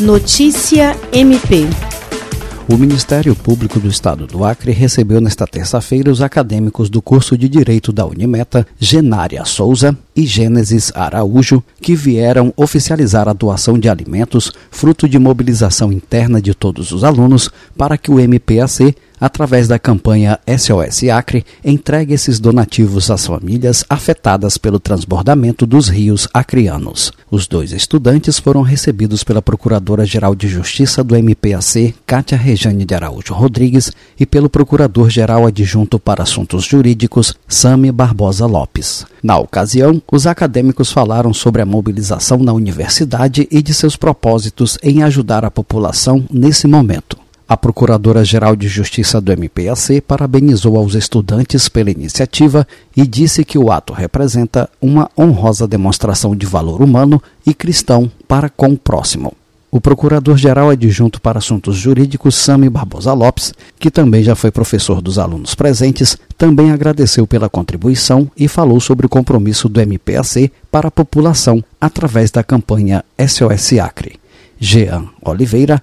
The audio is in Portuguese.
Notícia MP. O Ministério Público do Estado do Acre recebeu nesta terça-feira os acadêmicos do curso de Direito da Unimeta, Genária Souza e Gênesis Araújo, que vieram oficializar a doação de alimentos, fruto de mobilização interna de todos os alunos, para que o MPAC através da campanha SOS Acre, entregue esses donativos às famílias afetadas pelo transbordamento dos rios acreanos. Os dois estudantes foram recebidos pela Procuradora-Geral de Justiça do MPAC, Cátia Rejane de Araújo Rodrigues, e pelo Procurador-Geral Adjunto para Assuntos Jurídicos, Sami Barbosa Lopes. Na ocasião, os acadêmicos falaram sobre a mobilização na universidade e de seus propósitos em ajudar a população nesse momento. A Procuradora-Geral de Justiça do MPAC parabenizou aos estudantes pela iniciativa e disse que o ato representa uma honrosa demonstração de valor humano e cristão para com o próximo. O Procurador-Geral Adjunto para Assuntos Jurídicos, Sami Barbosa Lopes, que também já foi professor dos alunos presentes, também agradeceu pela contribuição e falou sobre o compromisso do MPAC para a população através da campanha SOS Acre. Jean Oliveira,